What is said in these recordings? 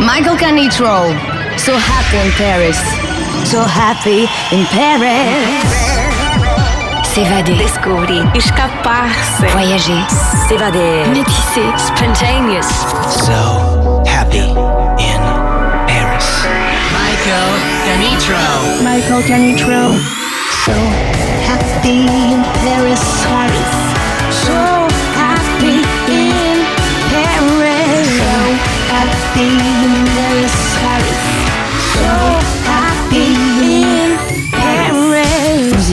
Michael Canitrot. So happy in Paris. So happy in Paris. S'évader. Descobrir. Escapar-se. Voyager. S'évader. Métisser. Spontaneous. So happy in Paris. Michael Canitrot. Michael Canitrot. So happy in Paris. Paris. So happy in Paris. So happy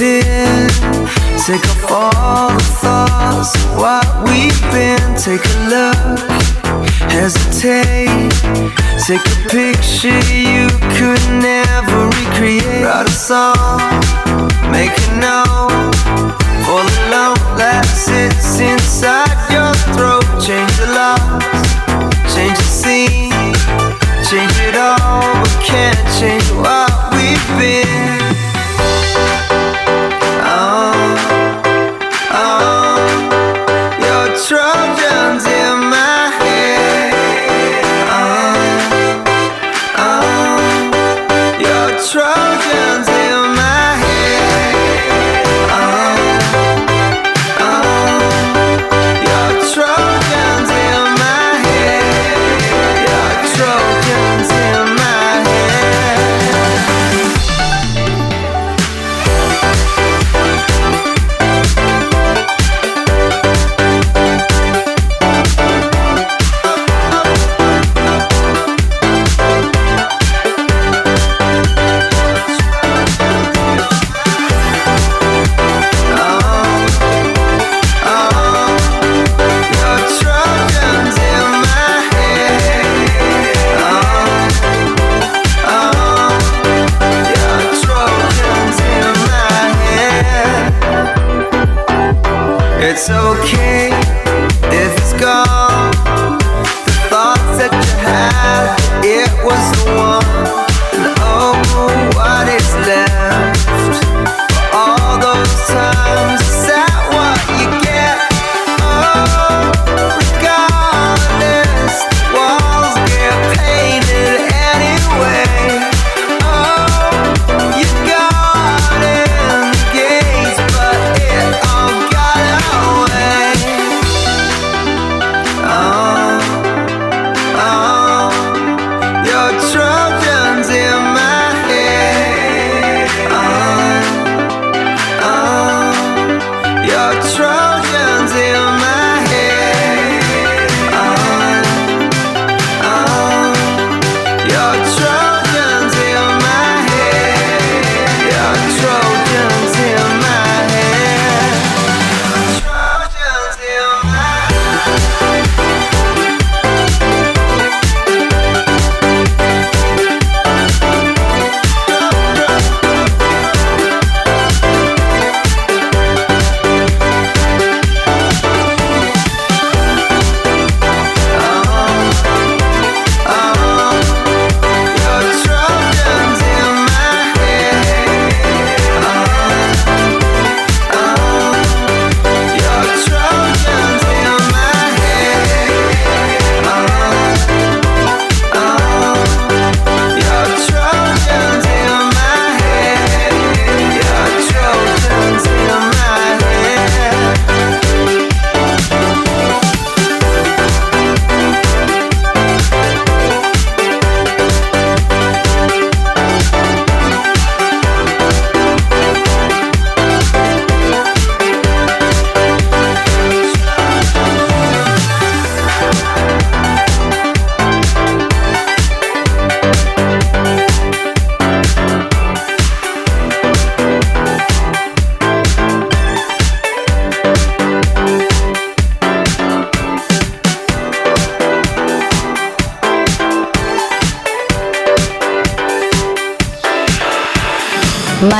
it in. Take off all the thoughts of what we've been. Take a look, hesitate. Take a picture you could never recreate. Write a song, make a note. The lump that sits inside your throat. Change the locks, change the scene. Change it all, but can't change what Trojans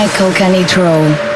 Michael Canitrot.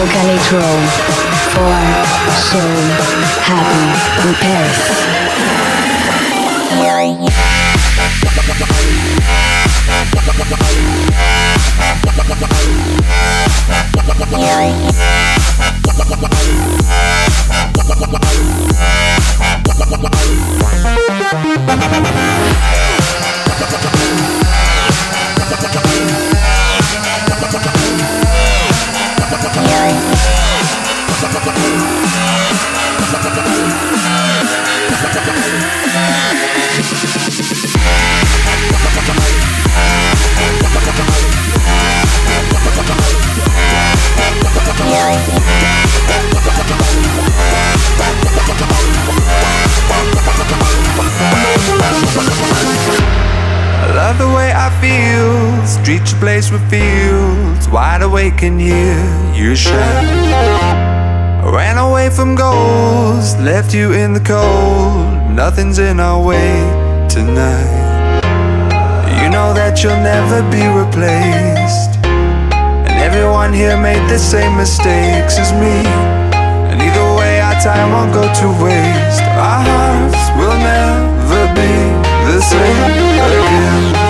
Michael Canitrot for So Happy in Paris. I love the way I feel. Streets replaced with fields. Wide awake and hear you shout. I ran away from goals, left you in the cold. Nothing's in our way tonight. You know that you'll never be replaced. Everyone here made the same mistakes as me. And either way, our time won't go to waste. Our hearts will never be the same again.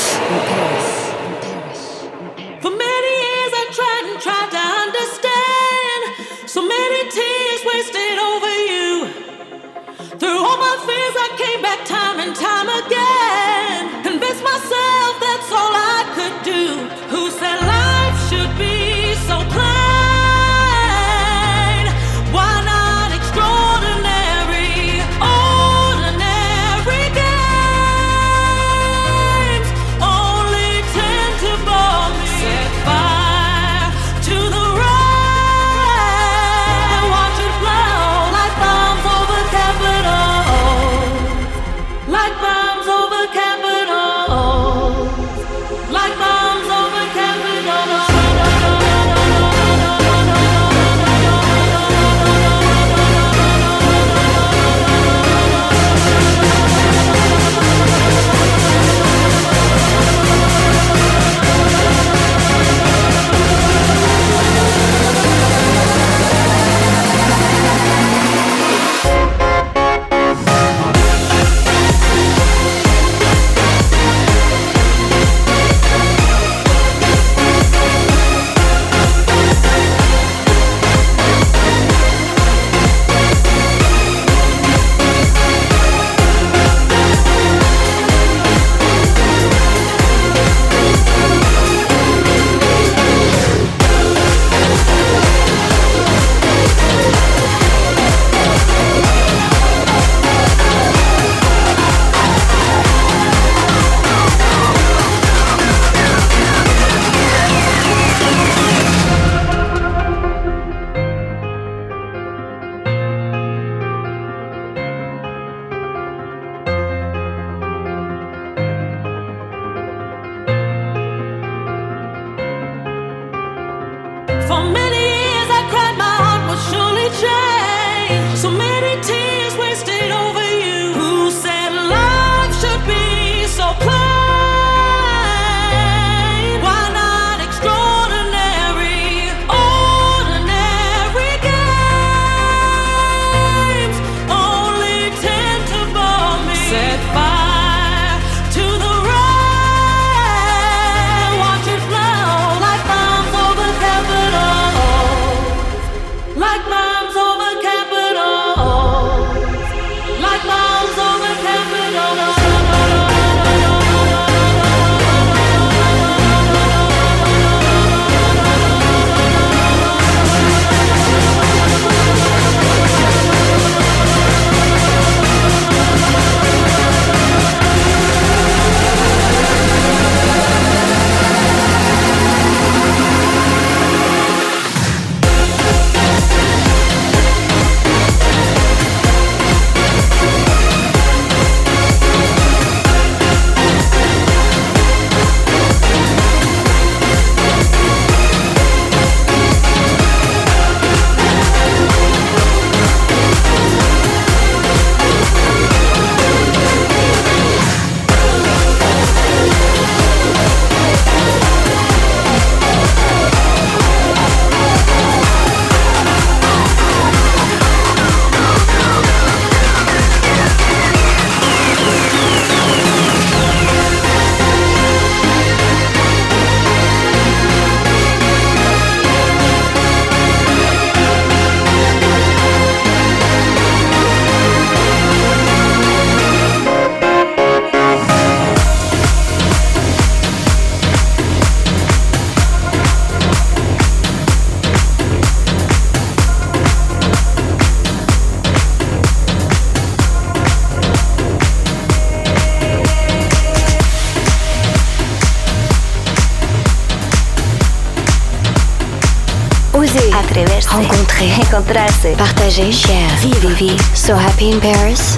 Encontrarse, partager, share, vivre, so happy in Paris,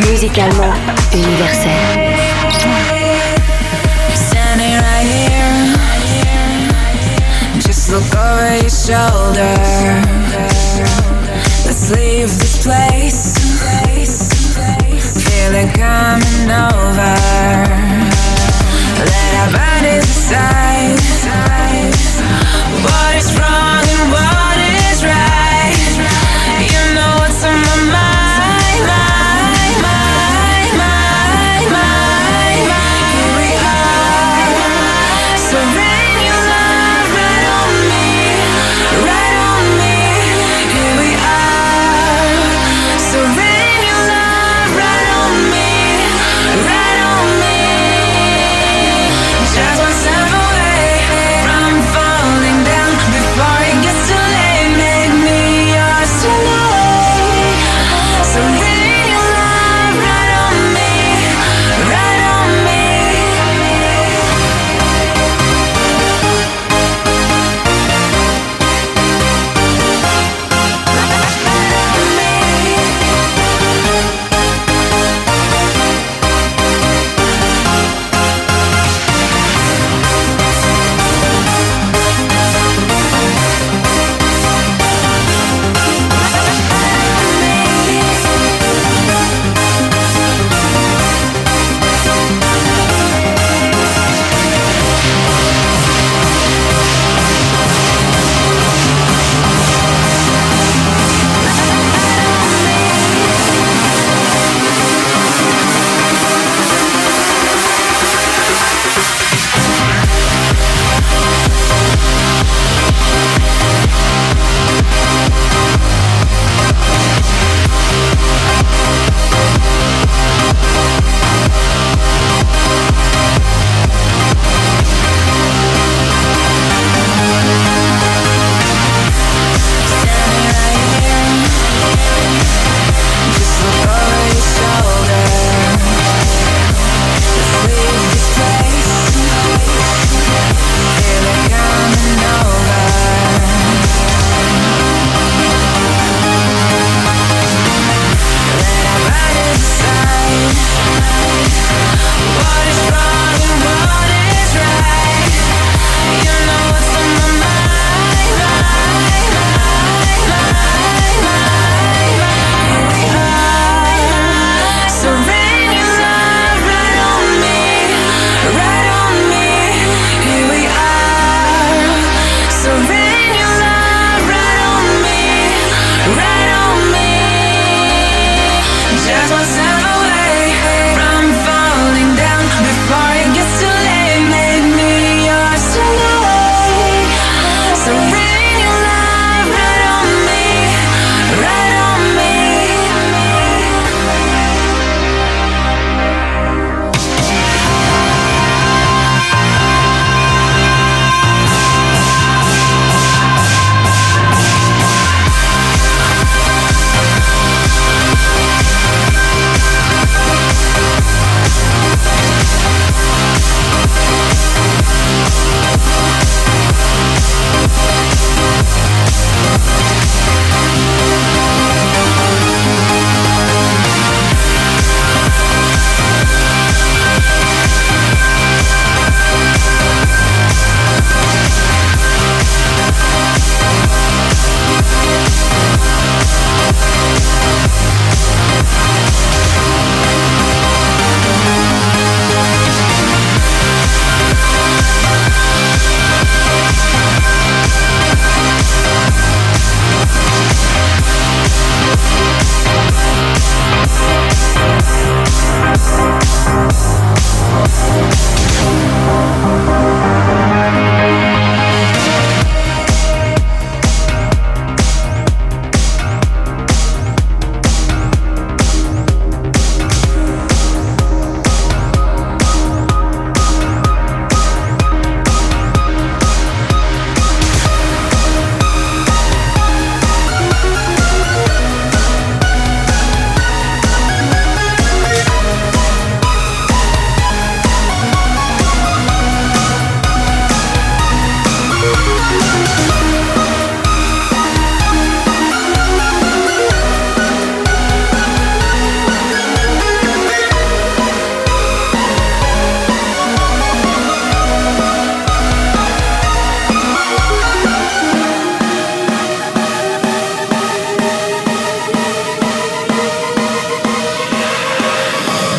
musicalement universel. Standing right here, just look over your shoulder. Let's leave this place, feel it coming over. Let our bodies decide. What is wrong?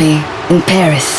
In Paris.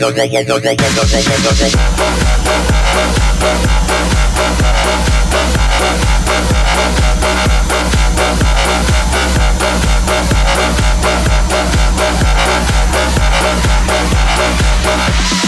We'll be right back.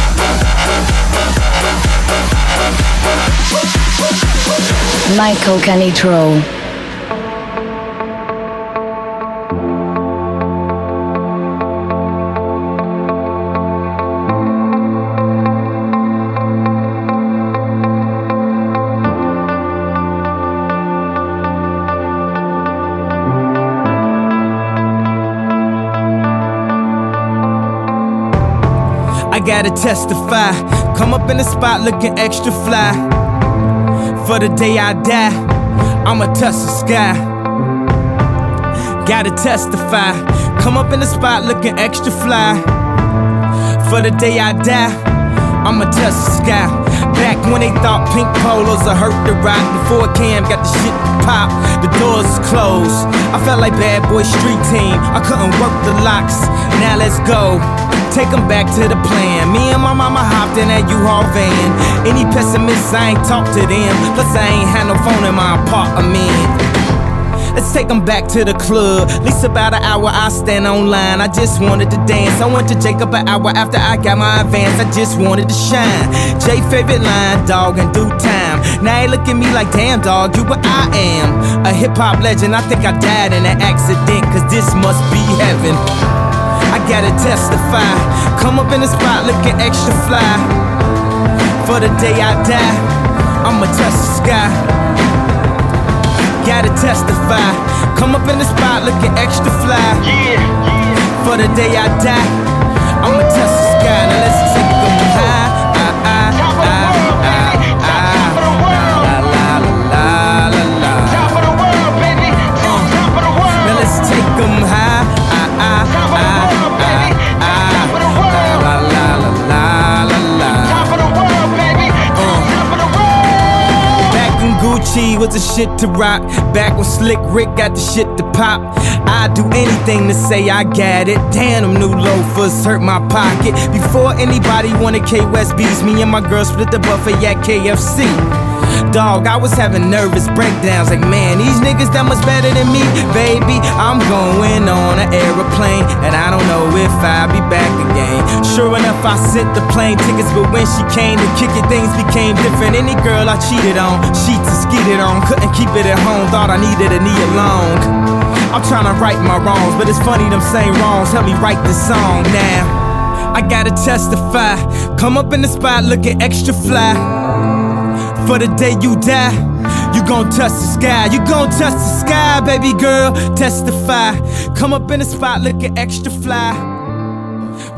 Michael Canitro. Gotta testify. Come up in the spot looking extra fly. For the day I die, I'ma touch the sky. Gotta testify. Come up in the spot looking extra fly. For the day I die, I'ma touch the sky. Back when they thought pink polos would hurt the rock. Before Cam got the shit pop, the doors closed. I felt like bad boy street team. I couldn't work the locks. Now let's go. Take 'em back to the plan. Me and my mama hopped in that U-Haul van. Any pessimists, I ain't talk to them. Plus, I ain't had no phone in my apartment. Let's take 'em back to the club. At least about an hour I stand online. I just wanted to dance. I went to Jacob an hour after I got my advance. I just wanted to shine. Jay favorite line, dog, in due time. Now they look at me like, damn, dog, you what I am. A hip hop legend. I think I died in an accident, cause this must be heaven. Gotta testify. Come up in the spot looking extra fly. For the day I die, I'ma touch the sky. Gotta testify. Come up in the spot looking extra fly. Yeah, For the day I die, I'ma touch the sky. Now let's Gucci was the shit to rock. Back when Slick Rick got the shit to pop. I'd do anything to say I got it. Damn, them new loafers hurt my pocket. Before anybody wanted K West me and my girl split the buffet at KFC. Dog, I was having nervous breakdowns like, man, these niggas that much better than me. Baby, I'm going on an aeroplane, and I don't know if I'll be back again. Sure enough, I sent the plane tickets, but when she came to kick it, things became different. Any girl I cheated on, sheets and skeeted on, couldn't keep it at home, thought I needed a knee along. I'm trying to right my wrongs, but it's funny them same wrongs help me write this song now. I gotta testify, come up in the spot looking extra fly. For the day you die, you gon' touch the sky. You gon' touch the sky, baby girl. Testify. Come up in the spot looking extra fly.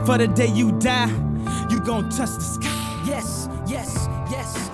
For the day you die, you gon' touch the sky. Yes, yes, yes.